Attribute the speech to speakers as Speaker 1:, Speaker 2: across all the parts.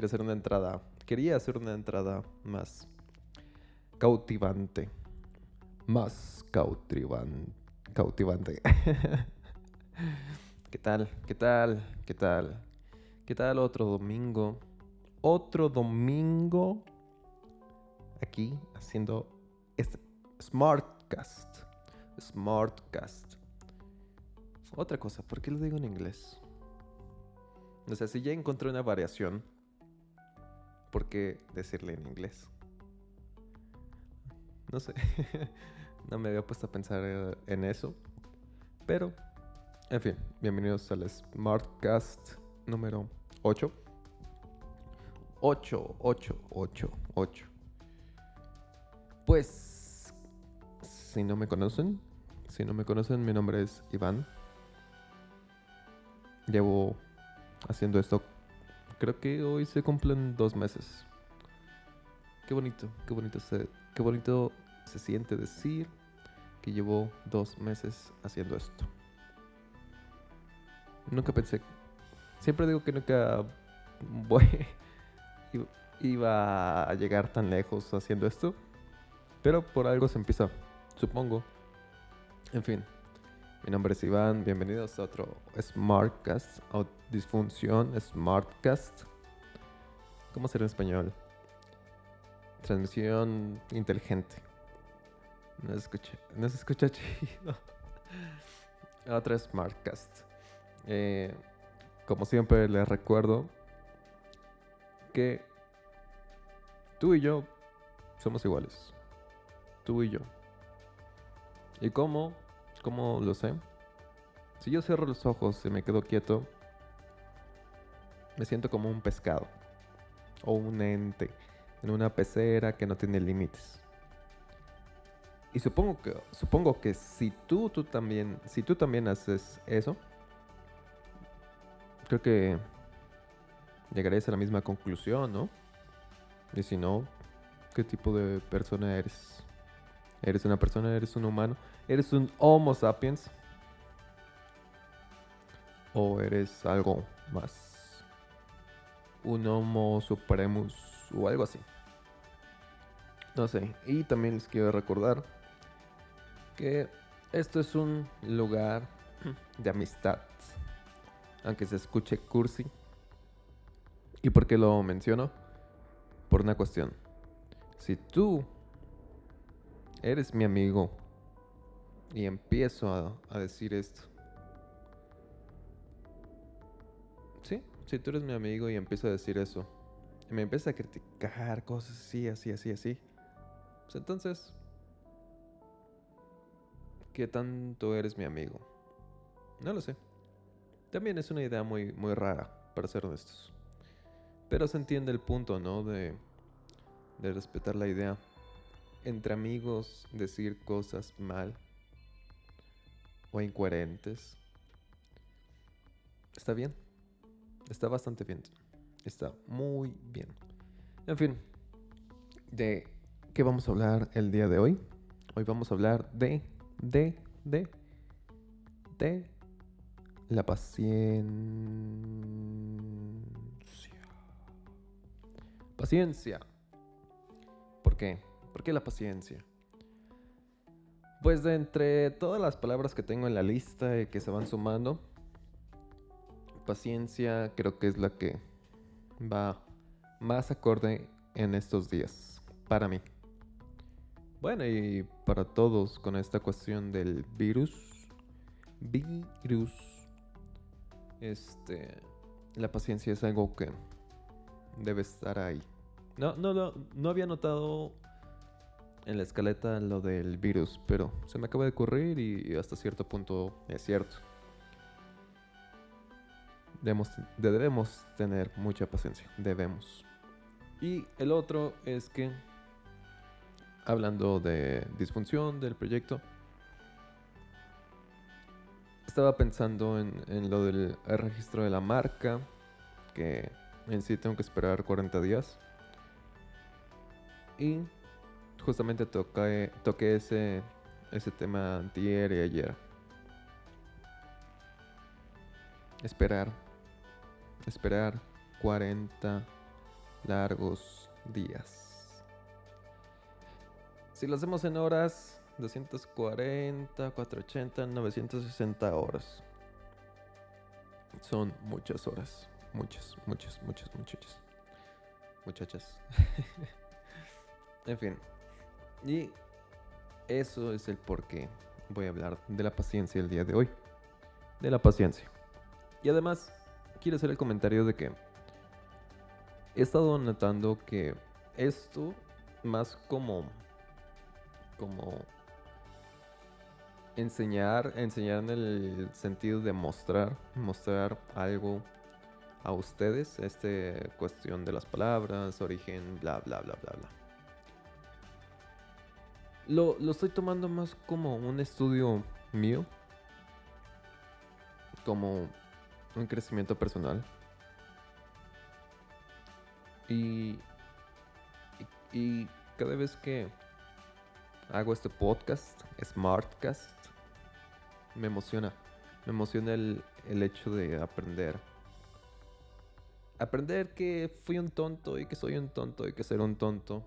Speaker 1: Quiero hacer una entrada. Quería hacer una entrada más cautivante. Más cautivan- cautivante. ¿Qué tal? ¿Qué tal? ¿Qué tal? ¿Qué tal otro domingo? Otro domingo aquí haciendo este Smartcast. Smartcast. Otra cosa, ¿por qué lo digo en inglés? O sea, si ya encontré una variación, ¿por qué decirle en inglés? No sé. no me había puesto a pensar eh, en eso. Pero, en fin, bienvenidos al Smartcast número 8. 8, 8, 8, 8. Pues, si no me conocen, si no me conocen, mi nombre es Iván. Llevo haciendo esto, creo que hoy se cumplen dos meses. Qué bonito, qué bonito se, qué bonito se siente decir que llevo dos meses haciendo esto. Nunca pensé, siempre digo que nunca voy, iba a llegar tan lejos haciendo esto, pero por algo se empieza, supongo. En fin, mi nombre es Iván, bienvenidos a otro Smartcast, o Disfunción Smartcast. ¿Cómo será en español? Transmisión inteligente. No se escucha, no se escucha chido. Otra Smartcast. Eh, como siempre les recuerdo que tú y yo somos iguales. Tú y yo. ¿Y cómo? ¿Cómo lo sé? Si yo cierro los ojos y me quedo quieto, me siento como un pescado o un ente en una pecera que no tiene límites. Y supongo que supongo que si tú tú también si tú también haces eso, creo que llegarías a la misma conclusión, ¿no? Y si no, ¿qué tipo de persona eres? ¿Eres una persona? ¿Eres un humano? ¿Eres un Homo sapiens? ¿O eres algo más? Un Homo supremus o algo así. No sé. Y también les quiero recordar que esto es un lugar de amistad. Aunque se escuche cursi. ¿Y por qué lo menciono? Por una cuestión. Si tú eres mi amigo y empiezo a, a decir esto. Sí, si tú eres mi amigo y empiezo a decir eso, y me empiezas a criticar cosas así, así, así, así, pues entonces, ¿qué tanto eres mi amigo? No lo sé. También es una idea muy, muy rara, para ser honestos. Pero se entiende el punto, ¿no? De, de respetar la idea entre amigos decir cosas mal o incoherentes. Está bien. Está bastante bien. Está muy bien. En fin, ¿de qué vamos a hablar el día de hoy? Hoy vamos a hablar de, de, de, de la paciencia. Paciencia. ¿Por qué? ¿Por qué la paciencia? Pues de entre todas las palabras que tengo en la lista y que se van sumando, paciencia creo que es la que va más acorde en estos días, para mí. Bueno, y para todos con esta cuestión del virus, virus, este, la paciencia es algo que debe estar ahí. No, no, no, no había notado en la escaleta lo del virus, pero se me acaba de ocurrir y hasta cierto punto es cierto. Debemos, debemos tener mucha paciencia, debemos. Y el otro es que, hablando de disfunción del proyecto, estaba pensando en, en lo del registro de la marca, que en sí tengo que esperar 40 días. Y justamente toqué, toqué ese, ese tema antier y ayer. Esperar esperar 40 largos días. Si lo hacemos en horas, 240, 480, 960 horas. Son muchas horas. Muchas, muchas, muchas, muchachas. Muchachas. en fin. Y eso es el por qué voy a hablar de la paciencia el día de hoy. De la paciencia. Y además, quiero hacer el comentario de que he estado notando que esto, más como. como. enseñar, enseñar en el sentido de mostrar, mostrar algo a ustedes, esta cuestión de las palabras, origen, bla, bla, bla, bla, bla. Lo, lo estoy tomando más como un estudio mío, como un crecimiento personal. Y, y, cada vez que hago este podcast, Smartcast, me emociona. Me emociona el, el hecho de aprender. Aprender que fui un tonto y que soy un tonto y que ser un tonto.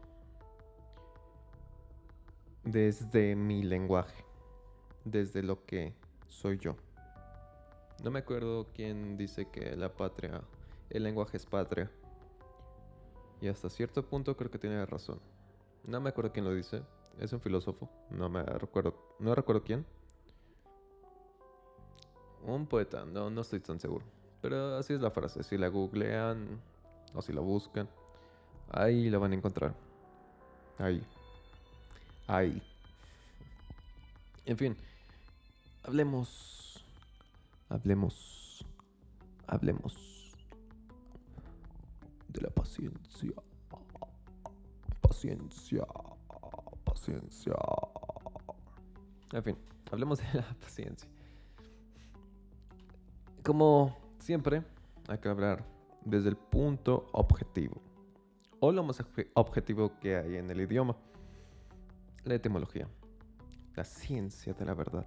Speaker 1: Desde mi lenguaje. Desde lo que soy yo. No me acuerdo quién dice que la patria, el lenguaje es patria. Y hasta cierto punto creo que tiene razón. No me acuerdo quién lo dice. Es un filósofo. No me recuerdo. No recuerdo quién. Un poeta. No, no estoy tan seguro. Pero así es la frase. Si la googlean o si la buscan, ahí la van a encontrar. Ahí. Ahí. En fin. Hablemos Hablemos, hablemos de la paciencia. Paciencia, paciencia. En fin, hablemos de la paciencia. Como siempre, hay que hablar desde el punto objetivo. O lo más objetivo que hay en el idioma. La etimología. La ciencia de la verdad.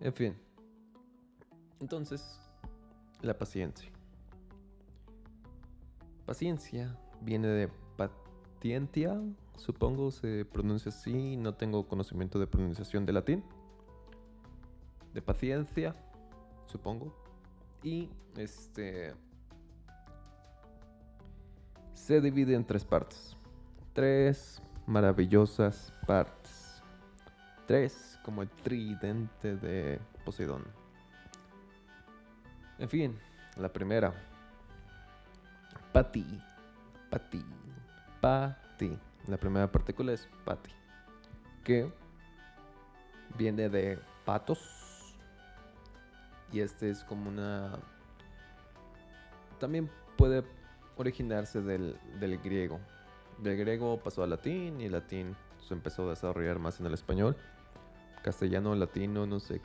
Speaker 1: En fin, entonces, la paciencia. Paciencia viene de patientia, supongo se pronuncia así, no tengo conocimiento de pronunciación de latín. De paciencia, supongo. Y este se divide en tres partes. Tres maravillosas partes. Tres como el tridente de Poseidón. En fin, la primera. Pati. Pati. Pati. La primera partícula es pati. Que viene de patos. Y este es como una... También puede originarse del, del griego. Del griego pasó al latín y latín se empezó a desarrollar más en el español. Castellano, latino, no sé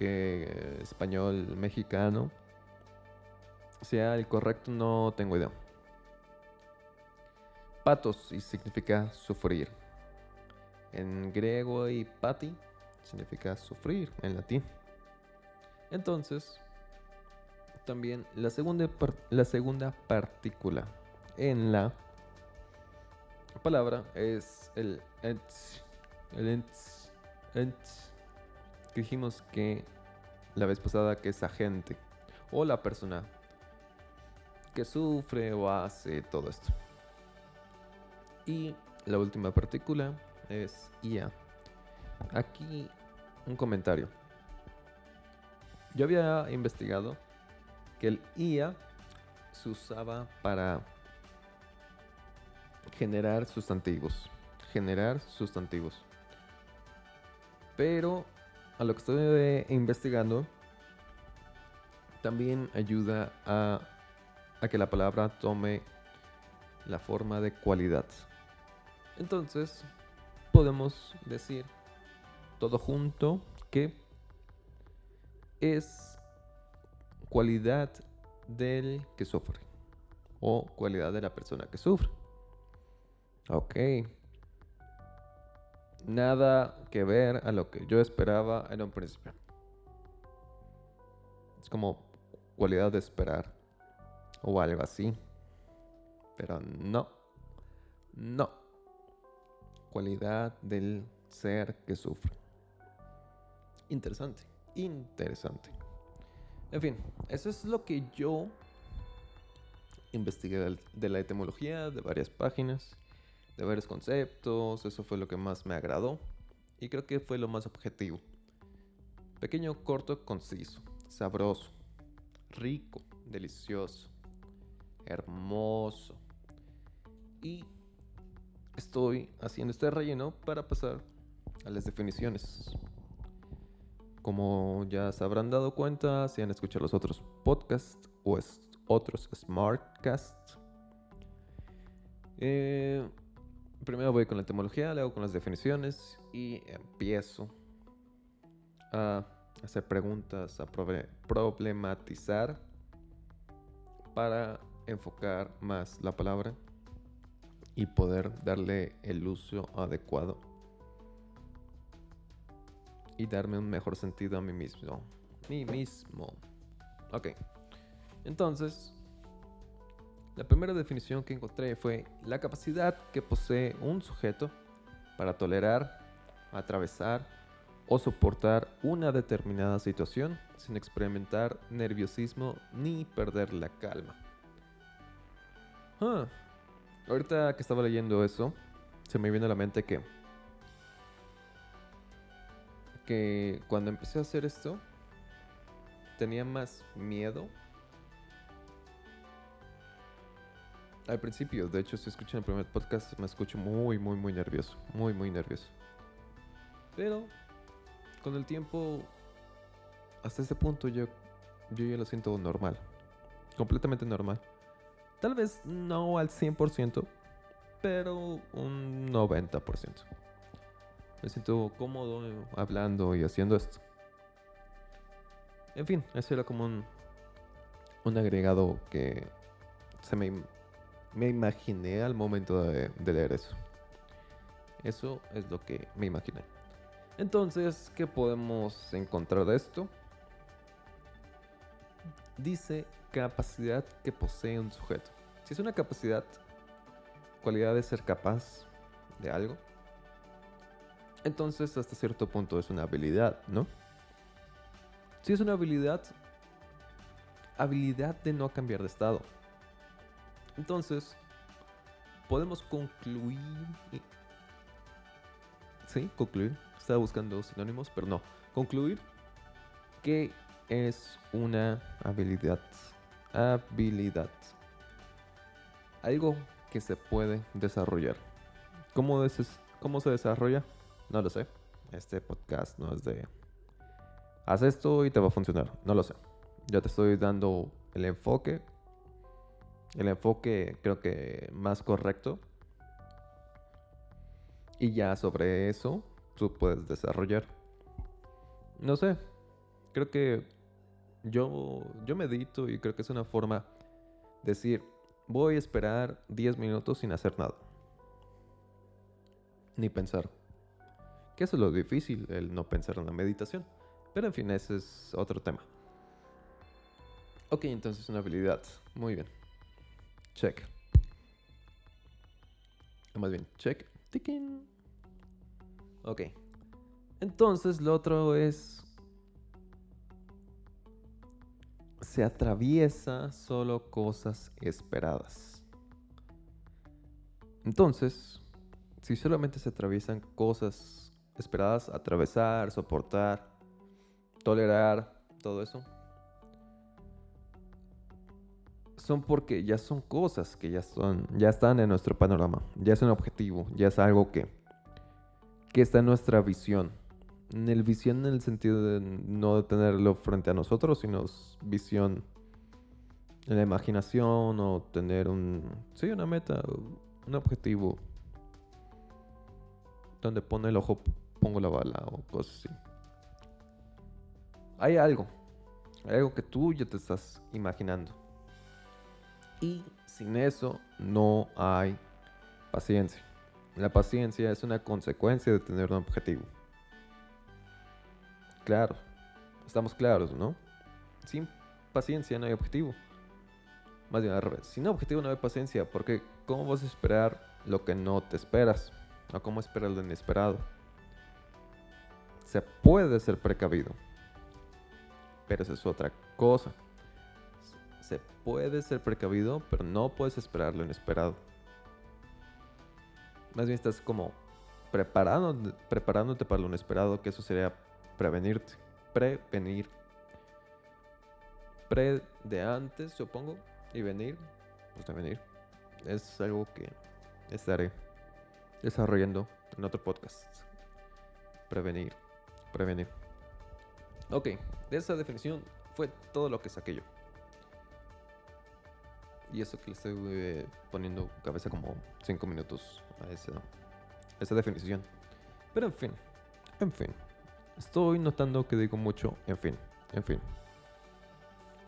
Speaker 1: que español mexicano sea el correcto, no tengo idea. Patos y significa sufrir. En griego y pati significa sufrir en latín. Entonces, también la segunda, la segunda partícula en la palabra es el ents. El ents. ents dijimos que la vez pasada que es agente o la persona que sufre o hace todo esto. Y la última partícula es IA. Aquí un comentario. Yo había investigado que el IA se usaba para generar sustantivos. Generar sustantivos. Pero a lo que estoy investigando, también ayuda a, a que la palabra tome la forma de cualidad. Entonces, podemos decir todo junto que es cualidad del que sufre o cualidad de la persona que sufre. Ok nada que ver a lo que yo esperaba en un principio. Es como cualidad de esperar o algo así. Pero no, no. Cualidad del ser que sufre. Interesante, interesante. En fin, eso es lo que yo investigué de la etimología de varias páginas, de varios conceptos. Eso fue lo que más me agradó y creo que fue lo más objetivo. Pequeño, corto, conciso, sabroso, rico, delicioso, hermoso. Y estoy haciendo este relleno para pasar a las definiciones. Como ya se habrán dado cuenta, si han escuchado los otros podcasts o otros smartcasts, eh, primero voy con la etimología, luego con las definiciones y empiezo a hacer preguntas, a problematizar para enfocar más la palabra y poder darle el uso adecuado y darme un mejor sentido a mí mismo. Mismo. Ok. Entonces, la primera definición que encontré fue la capacidad que posee un sujeto para tolerar, atravesar o soportar una determinada situación sin experimentar nerviosismo ni perder la calma. Ah, ahorita que estaba leyendo eso, se me viene a la mente que que cuando empecé a hacer esto tenía más miedo al principio. De hecho, si escuchan el primer podcast, me escucho muy, muy, muy nervioso. Muy, muy nervioso. Pero con el tiempo, hasta este punto, yo, yo ya lo siento normal. Completamente normal. Tal vez no al 100%, pero un 90%. Me siento cómodo hablando y haciendo esto. En fin, eso era como un, un agregado que se me, me imaginé al momento de leer eso. Eso es lo que me imaginé. Entonces, ¿qué podemos encontrar de esto? Dice capacidad que posee un sujeto. Si es una capacidad, cualidad de ser capaz de algo, entonces hasta cierto punto es una habilidad, ¿no? Si es una habilidad, habilidad de no cambiar de estado. Entonces, podemos concluir... Sí, concluir estaba buscando sinónimos, pero no. Concluir que es una habilidad. Habilidad. Algo que se puede desarrollar. ¿Cómo, ¿Cómo se desarrolla? No lo sé. Este podcast no es de... Haz esto y te va a funcionar. No lo sé. Ya te estoy dando el enfoque. El enfoque creo que más correcto. Y ya sobre eso tú puedes desarrollar. No sé, creo que yo, yo medito y creo que es una forma de decir, voy a esperar 10 minutos sin hacer nada. Ni pensar. Que eso es lo difícil, el no pensar en la meditación. Pero en fin, ese es otro tema. Ok, entonces una habilidad. Muy bien. Check. Más bien, check. Ticking. Ok. Entonces lo otro es... Se atraviesa solo cosas esperadas. Entonces, si solamente se atraviesan cosas esperadas, atravesar, soportar, tolerar, todo eso, son porque ya son cosas que ya son, ya están en nuestro panorama, ya es un objetivo, ya es algo que que está en nuestra visión. En el visión en el sentido de no tenerlo frente a nosotros, sino visión en la imaginación o tener un, sí, una meta, un objetivo. Donde pone el ojo, pongo la bala o cosas así. Hay algo, hay algo que tú ya te estás imaginando. Y sin eso no hay paciencia. La paciencia es una consecuencia de tener un objetivo. Claro, estamos claros, ¿no? paciencia, no hay objetivo. Más bien al revés. Si no hay objetivo, no hay paciencia. Porque ¿cómo vas a esperar lo que no te esperas? ¿O cómo esperar lo inesperado? Se puede ser precavido. Pero eso es otra cosa. Puede ser precavido, pero no puedes esperar lo inesperado. Más bien estás como preparándote, para lo inesperado, que eso sería prevenirte. Prevenir. Pre de antes, supongo. Y venir, pues de. Es algo que estaré desarrollando en otro podcast. Prevenir. Prevenir. Ok, de esa definición fue todo lo que saqué yo. Y eso que le estoy eh, poniendo cabeza como 5 minutos a esa, esa definición. Pero en fin, en fin. Estoy notando que digo mucho, en fin, en fin.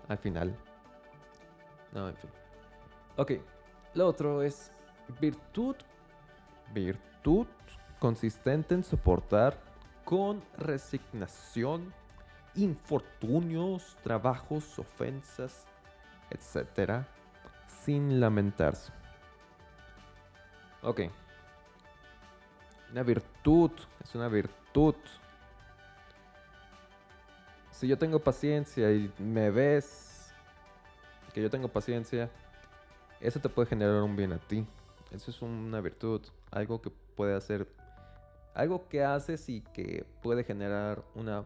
Speaker 1: Al final. No, en fin. Ok, lo otro es virtud. Virtud consistente en soportar con resignación infortunios, trabajos, ofensas, etcétera, sin lamentarse. Ok. Una virtud, es una virtud. Si yo tengo paciencia y me ves que yo tengo paciencia, eso te puede generar un bien a ti. Eso es una virtud, algo que puede hacer, algo que haces y que puede generar una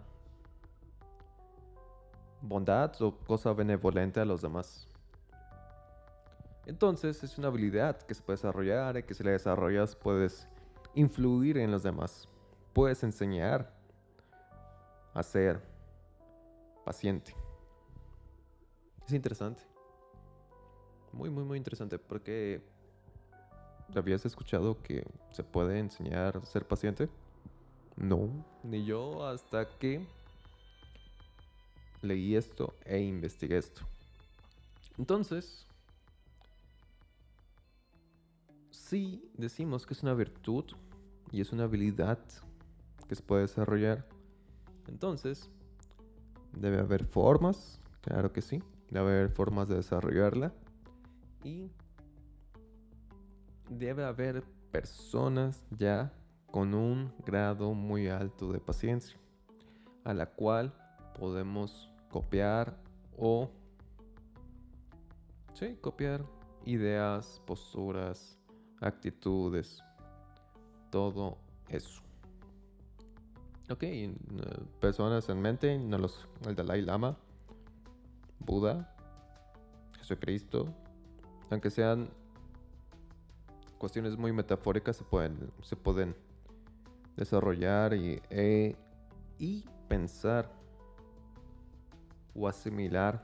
Speaker 1: bondad o cosa benevolente a los demás. Entonces es una habilidad que se puede desarrollar y que si la desarrollas puedes influir en los demás. Puedes enseñar a ser paciente. Es interesante. Muy, muy, muy interesante porque ¿habías escuchado que se puede enseñar a ser paciente? No, ni yo hasta que leí esto e investigué esto. Entonces, si decimos que es una virtud y es una habilidad que se puede desarrollar, entonces debe haber formas, claro que sí, debe haber formas de desarrollarla y debe haber personas ya con un grado muy alto de paciencia, a la cual podemos copiar o sí, copiar ideas, posturas, actitudes, todo eso. Ok, eh, personas en mente, no los, el Dalai Lama, Buda, Jesucristo, aunque sean cuestiones muy metafóricas, se pueden, se pueden desarrollar y, e, y pensar o asimilar.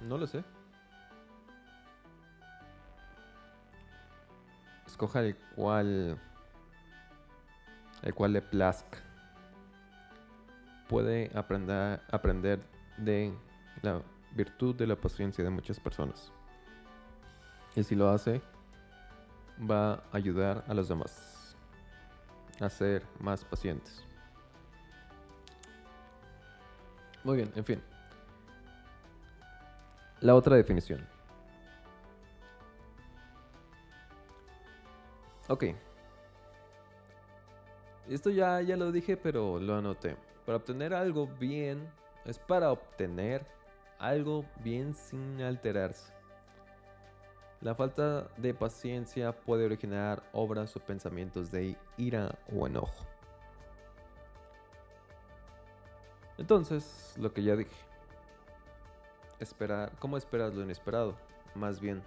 Speaker 1: No lo sé. Escoja el cual el cual le plazca. Puede aprender, aprender de la virtud de la paciencia de muchas personas. Y si lo hace, va a ayudar a los demás a ser más pacientes. Muy bien, en fin. La otra definición. Ok. Esto ya, ya lo dije, pero lo anoté. Para obtener algo bien, es para obtener algo bien sin alterarse. La falta de paciencia puede originar obras o pensamientos de ira o enojo. Entonces, lo que ya dije. Esperar, ¿Cómo esperas lo inesperado? Más bien,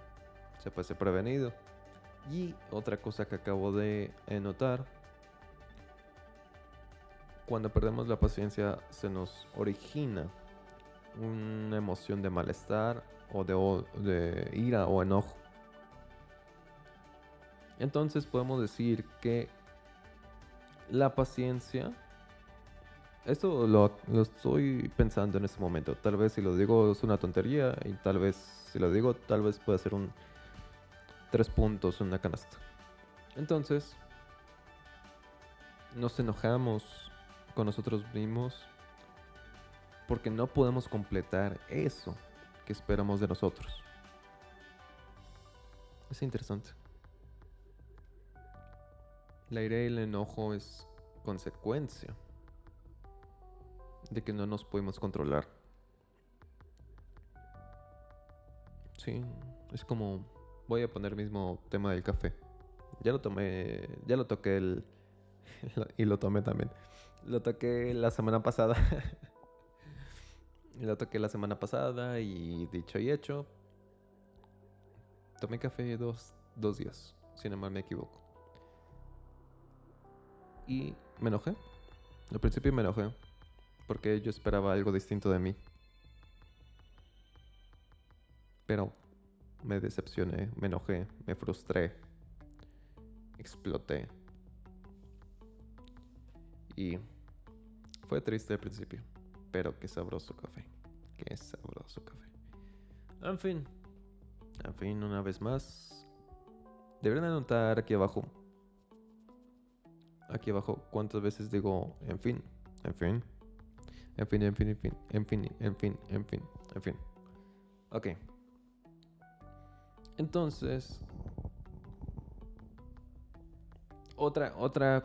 Speaker 1: se puede ser prevenido. Y otra cosa que acabo de notar, cuando perdemos la paciencia se nos origina una emoción de malestar o de, ira o enojo. Entonces podemos decir que la paciencia, esto lo, lo, estoy pensando en este momento, tal vez si lo digo es una tontería y tal vez si lo digo tal vez pueda ser un, tres puntos en una canasta. Entonces, nos enojamos con nosotros mismos porque no podemos completar eso que esperamos de nosotros. Es interesante. La ira y el enojo es consecuencia de que no nos podemos controlar. Sí, es como voy a poner el mismo tema del café. Ya lo tomé, ya lo toqué el y lo tomé también. Lo toqué la semana pasada. lo toqué la semana pasada y dicho y hecho, tomé café dos, dos días, si no me equivoco. Y me enojé. Al principio me enojé porque yo esperaba algo distinto de mí. Pero me decepcioné, me enojé, me frustré, exploté. Y fue triste al principio, pero qué sabroso café. Qué sabroso café. En fin, en fin, una vez más, deberían anotar aquí abajo. Aquí abajo, cuántas veces digo en fin, en fin, en fin, en fin, en fin, en fin, en fin, en fin, en fin. Ok. Entonces, otra, otra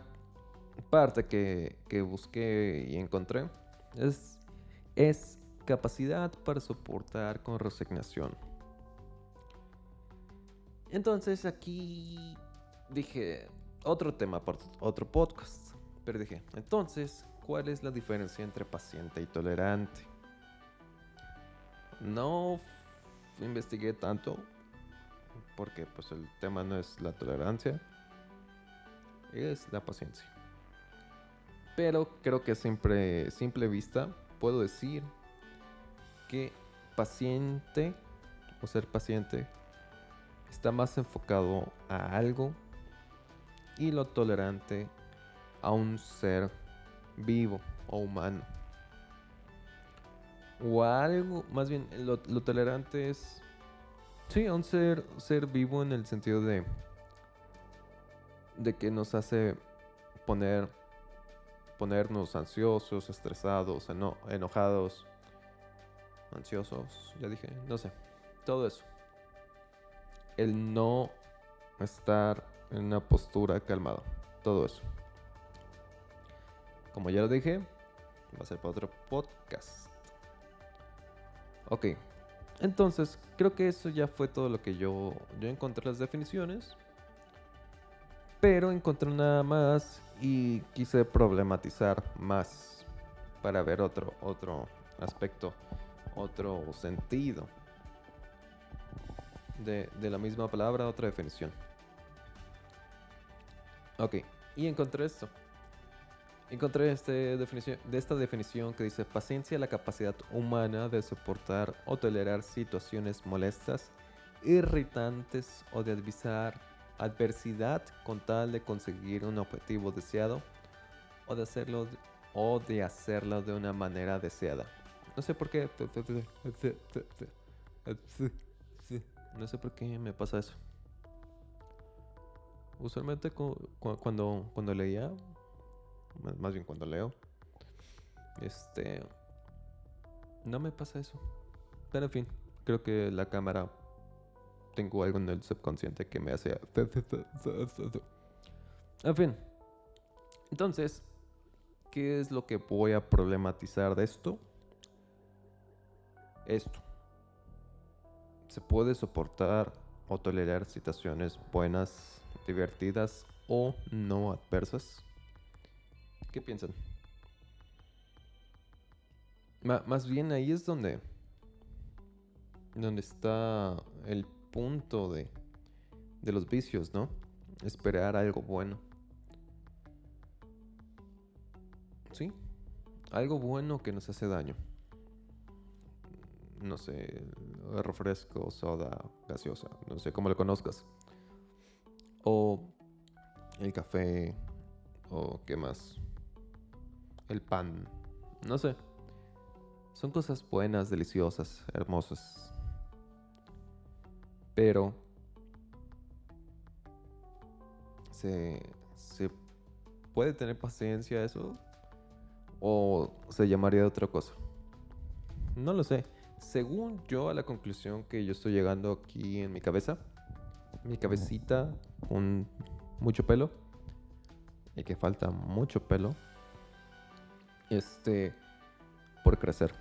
Speaker 1: parte que, que busqué y encontré es, es capacidad para soportar con resignación. Entonces aquí dije otro tema otro podcast. Pero dije, entonces, ¿cuál es la diferencia entre paciente y tolerante? No investigué tanto porque pues el tema no es la tolerancia, es la paciencia. Pero creo que siempre, simple vista, puedo decir que paciente o ser paciente está más enfocado a algo y lo tolerante a un ser vivo o humano. O algo, más bien, lo, tolerante es, sí, un ser, ser vivo en el sentido de, de que nos hace poner, ponernos ansiosos, estresados, enojados, ansiosos, ya dije, no sé, todo eso el no estar en una postura calmada. Todo eso. Como ya lo dije, va a ser para otro podcast. Ok. Entonces, creo que eso ya fue todo lo que yo, yo encontré las definiciones. Pero encontré nada más y quise problematizar más para ver otro, otro aspecto, otro sentido de, la misma palabra, otra definición. Ok, y encontré esto. Encontré este definición, de esta definición que dice paciencia la capacidad humana de soportar o tolerar situaciones molestas, irritantes o de avisar adversidad con tal de conseguir un objetivo deseado o de hacerlo o de hacerlo de una manera deseada. No sé por qué. No sé por qué me pasa eso. Usualmente cuando, cuando leía, más bien cuando leo, este, no me pasa eso. Pero en fin, creo que la cámara, tengo algo en el subconsciente que me hace... En fin, entonces, ¿qué es lo que voy a problematizar de esto? Esto se puede soportar o tolerar situaciones buenas, divertidas o no adversas. ¿Qué piensan? más bien ahí es donde donde está el punto de de los vicios, ¿no? Esperar algo bueno. Sí, algo bueno que nos hace daño no sé, refresco, soda, gaseosa, no sé cómo lo conozcas. O el café, o qué más. El pan, no sé. Son cosas buenas, deliciosas, hermosas. Pero se, se puede tener paciencia eso o se llamaría de otra cosa. no lo sé. Según yo, a la conclusión que yo estoy llegando aquí en mi cabeza, mi cabecita con mucho pelo y que falta mucho pelo, este, por crecer.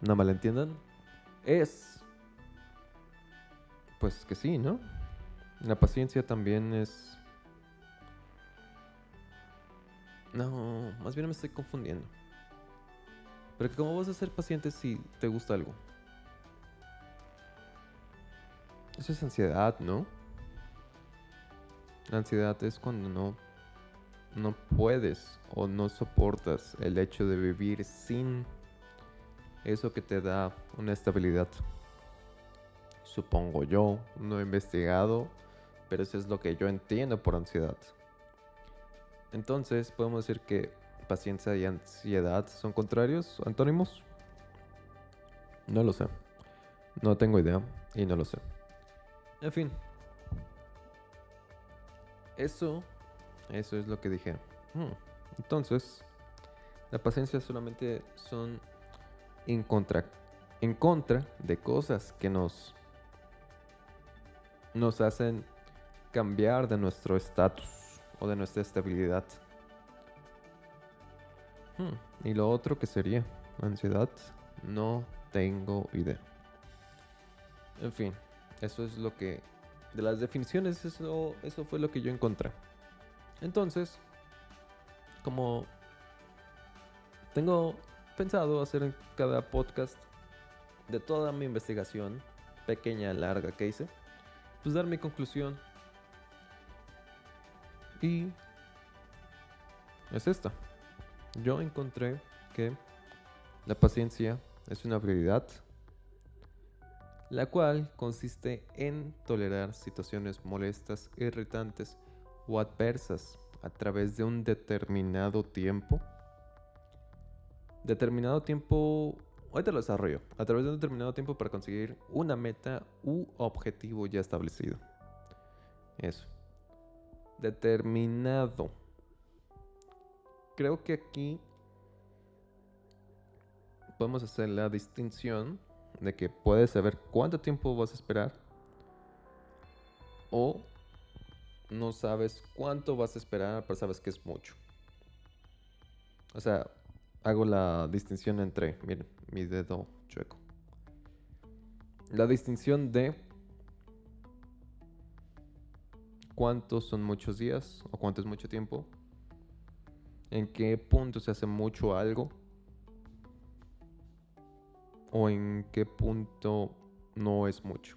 Speaker 1: No me entiendan. Es, pues que sí, ¿no? La paciencia también es... No, más bien me estoy confundiendo. Pero ¿cómo vas a ser paciente si te gusta algo? Eso es ansiedad, ¿no? La ansiedad es cuando no, no puedes o no soportas el hecho de vivir sin eso que te da una estabilidad. Supongo yo, no he investigado, pero eso es lo que yo entiendo por ansiedad. Entonces, podemos decir que paciencia y ansiedad son contrarios, antónimos. No lo sé. No tengo idea y no lo sé. En fin. Eso, eso es lo que dije. Hmm. Entonces, la paciencia solamente son en contra, en contra de cosas que nos, nos hacen cambiar de nuestro estatus o de nuestra estabilidad. Hmm, y lo otro que sería ansiedad, no tengo idea. En fin, eso es lo que... De las definiciones, eso, eso fue lo que yo encontré. Entonces, como tengo pensado hacer en cada podcast de toda mi investigación, pequeña, larga que hice, pues dar mi conclusión. Y es esta. Yo encontré que la paciencia es una habilidad la cual consiste en tolerar situaciones molestas, irritantes o adversas a través de un determinado tiempo. Determinado tiempo, ahorita lo desarrollo, a través de un determinado tiempo para conseguir una meta u objetivo ya establecido. Eso. Determinado. Creo que aquí podemos hacer la distinción de que puedes saber cuánto tiempo vas a esperar o no sabes cuánto vas a esperar, pero sabes que es mucho. O sea, hago la distinción entre, miren, mi dedo chueco. La distinción de cuántos son muchos días o cuánto es mucho tiempo. En qué punto se hace mucho algo o en qué punto no es mucho.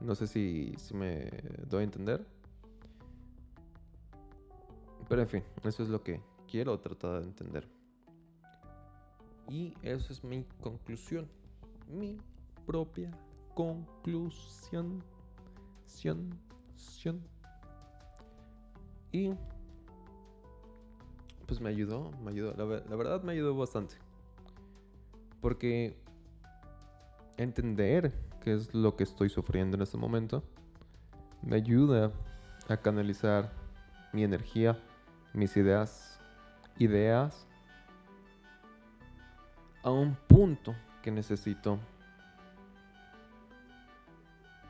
Speaker 1: No sé si, me doy a entender. Pero en fin, eso es lo que quiero tratar de entender. Y esa es mi conclusión. Mi propia conclusión. Y pues me ayudó, me ayudó. la verdad me ayudó bastante. Porque entender qué es lo que estoy sufriendo en este momento me ayuda a canalizar mi energía, mis ideas, ideas a un punto que necesito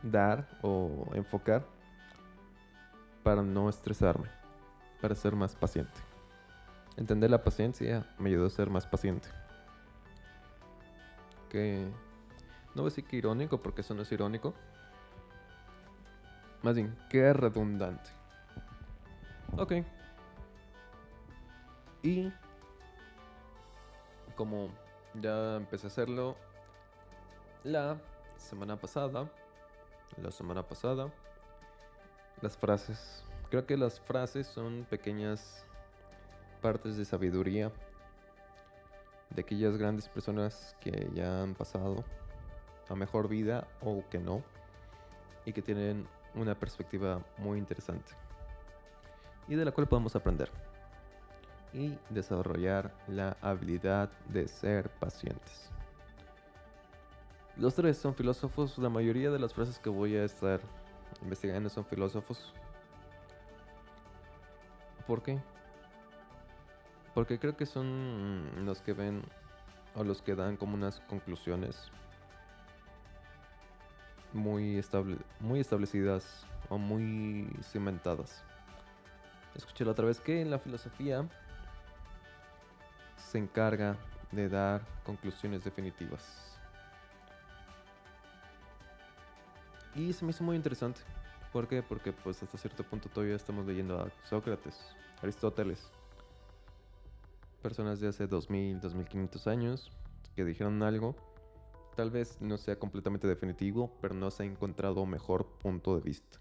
Speaker 1: dar o enfocar para no estresarme, para ser más paciente. Entender la paciencia me ayudó a ser más paciente que... No voy a decir que irónico, porque eso no es irónico. Más bien, que redundante. Ok. Y como ya empecé a hacerlo la semana pasada, la semana pasada, las frases. Creo que las frases son pequeñas partes de sabiduría de aquellas grandes personas que ya han pasado a mejor vida o que no y que tienen una perspectiva muy interesante y de la cual podemos aprender y desarrollar la habilidad de ser pacientes. Los tres son filósofos, la mayoría de las frases que voy a estar investigando son filósofos. ¿Por qué? Porque creo que son los que ven o los que dan como unas conclusiones muy, estable, muy establecidas o muy cimentadas. Escuché la otra vez que en la filosofía se encarga de dar conclusiones definitivas. Y se me hizo muy interesante. ¿Por qué? Porque pues hasta cierto punto todavía estamos leyendo a Sócrates, Aristóteles. Personas de hace 2000, 2500 años que dijeron algo. Tal vez no sea completamente definitivo, pero no se ha encontrado mejor punto de vista.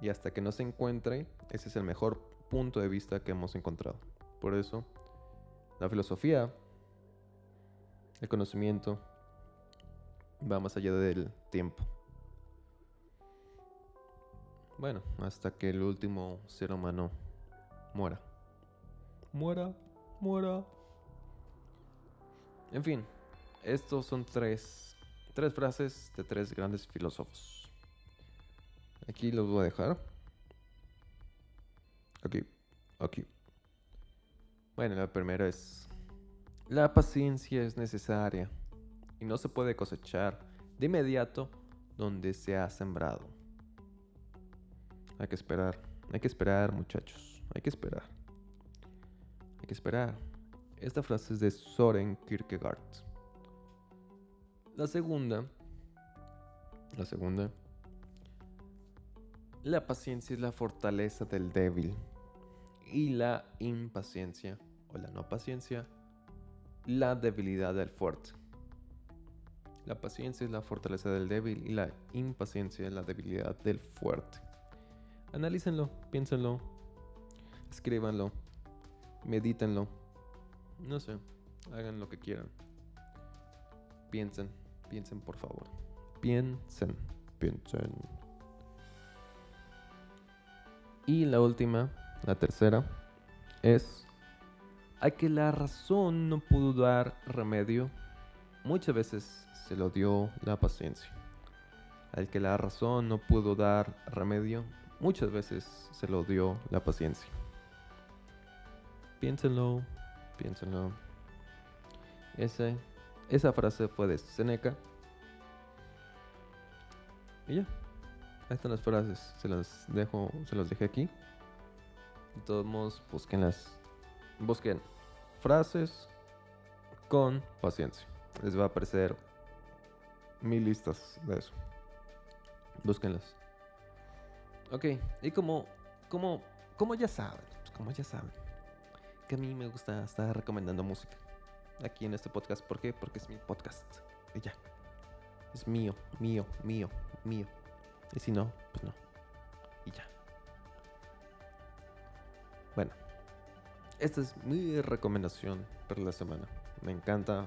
Speaker 1: Y hasta que no se encuentre, ese es el mejor punto de vista que hemos encontrado. Por eso, la filosofía, el conocimiento, va más allá del tiempo. Bueno, hasta que el último ser humano muera. Muera, muera. En fin, estos son tres, tres frases de tres grandes filósofos. Aquí los voy a dejar. Aquí, aquí. Bueno, la primera es, la paciencia es necesaria y no se puede cosechar de inmediato donde se ha sembrado. Hay que esperar, hay que esperar muchachos, hay que esperar. Hay que esperar. Esta frase es de Soren Kierkegaard. La segunda, la segunda, la paciencia es la fortaleza del débil y la impaciencia la no paciencia, la debilidad del fuerte. La paciencia es la fortaleza del débil y la impaciencia es la debilidad del fuerte. Analícenlo, piénsenlo, escríbanlo, medítenlo. No sé, hagan lo que quieran. Piensen, piensen por favor. Piensen, piensen. Y la última, la tercera, es a que la razón no pudo dar remedio. Muchas veces se lo dio la paciencia. Al que la razón no pudo dar remedio, muchas veces se lo dio la paciencia. Piénsenlo, piénsenlo. Ese, esa frase fue de Seneca. Y ya. Están las frases. Se las dejo, se las dejé aquí. De todos modos, busquenlas. Busquen frases con paciencia. Les va a aparecer mil listas de eso. Búsquenlas. Ok, y como, como, como ya saben, pues como ya saben, que a mí me gusta estar recomendando música aquí en este podcast. ¿Por qué? Porque es mi podcast. Y ya. Es mío, mío, mío, mío. Y si no, pues no. Y ya. Esta es mi recomendación para la semana. Me encanta.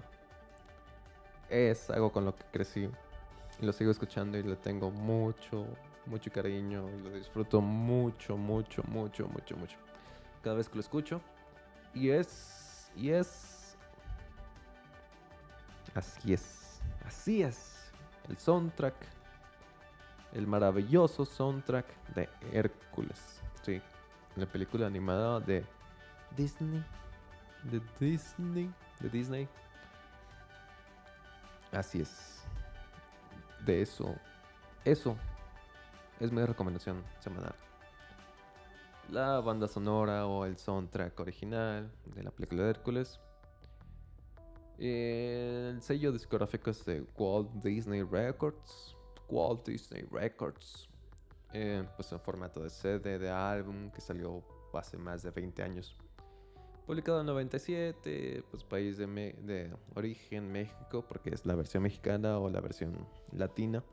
Speaker 1: Es algo con lo que crecí. Y lo sigo escuchando y le tengo mucho, mucho cariño. Y lo disfruto mucho, mucho, mucho, mucho, mucho. Cada vez que lo escucho. Y es. Y es. Así es. Así es. El soundtrack. El maravilloso soundtrack de Hércules. Sí. La película animada de Disney. De Disney. De Disney. Así es. De eso. Eso es mi recomendación semanal. La banda sonora o el soundtrack original de la película de Hércules. El sello discográfico es de Walt Disney Records. Walt Disney Records. Eh, pues en formato de CD, de álbum, que salió hace más de 20 años. Publicado en 97, pues país de, origen México, porque es la versión mexicana o la versión latina,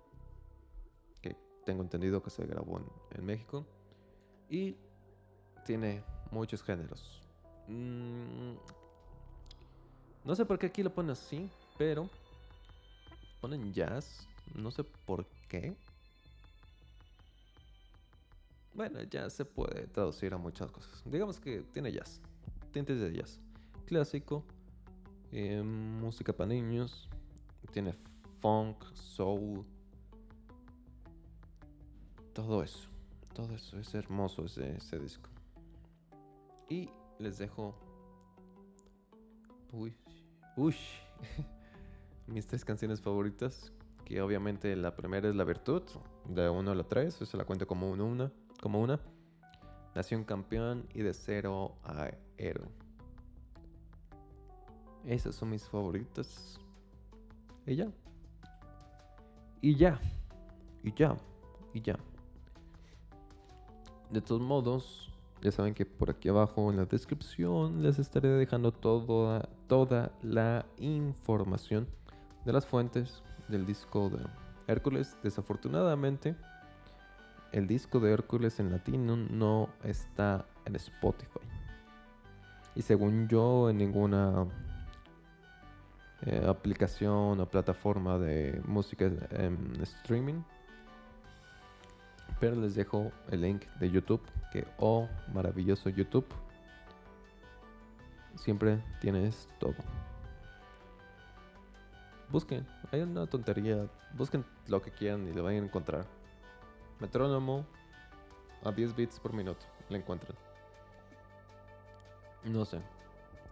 Speaker 1: que tengo entendido que se grabó en, en México. Y tiene muchos géneros. Mm, no sé por qué aquí lo ponen así, pero ponen jazz. No sé por qué. Bueno, jazz se puede traducir a muchas cosas. Digamos que tiene jazz. De jazz. Clásico. eh, música para niños. Tiene funk, soul. Todo eso. Todo eso. Es hermoso ese, disco. Y les dejo. Uy, Ush. Mis tres canciones favoritas. Que obviamente la primera es La Virtud. De 1 a la 3. Eso la cuento como una. Como una. Nación campeón y de cero a héroe. Esas son mis favoritas. Y ya. Y ya. Y ya. Y ya. De todos modos, ya saben que por aquí abajo en la descripción les estaré dejando toda, toda la información de las fuentes del disco de Hércules. Desafortunadamente, el disco de Hércules en latino no está en Spotify. Y según yo, en ninguna eh, aplicación o plataforma de música streaming. Pero les dejo el link de YouTube, que oh, maravilloso YouTube. Siempre tienes todo. Busquen, hay una tontería, busquen lo que quieran y lo van a encontrar. Metrónomo a 10 bits por minuto. Le encuentran. No sé.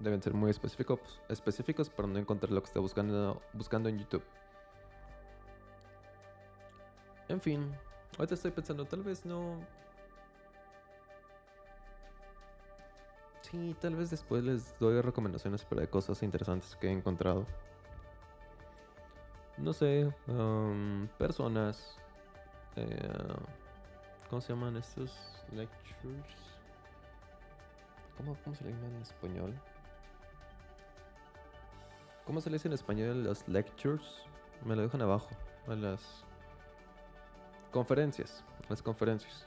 Speaker 1: Deben ser muy específicos, específicos para no encontrar lo que está buscando, buscando en YouTube. En fin, ahorita estoy pensando, tal vez no. Sí, tal vez después les doy recomendaciones para cosas interesantes que he encontrado. No sé, um, personas, eh, ¿Cómo se llaman estos lectures? ¿Cómo, ¿Cómo, se le llama en español? ¿Cómo se le dice en español las lectures? Me lo dejan abajo. A las conferencias. Las conferencias.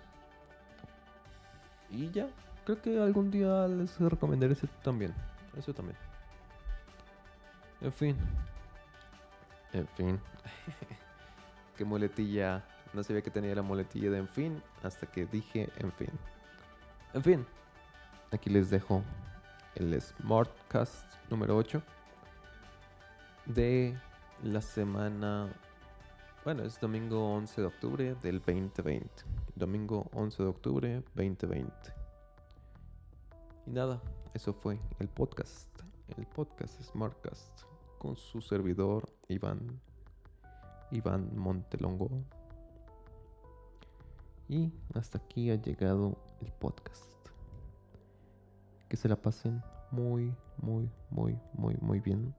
Speaker 1: Y ya. Creo que algún día les recomendaré eso también. Eso también. En fin. En fin. Qué muletilla no sabía que tenía la muletilla de en fin hasta que dije en fin. En fin, aquí les dejo el Smartcast número 8 de la semana. Bueno, es domingo 11 de octubre del 2020. Domingo 11 de octubre 2020. Y nada, eso fue el podcast. El podcast Smartcast con su servidor Iván. Iván Montelongo. Y hasta aquí ha llegado el podcast. Que se la pasen muy, muy, muy, muy, muy bien.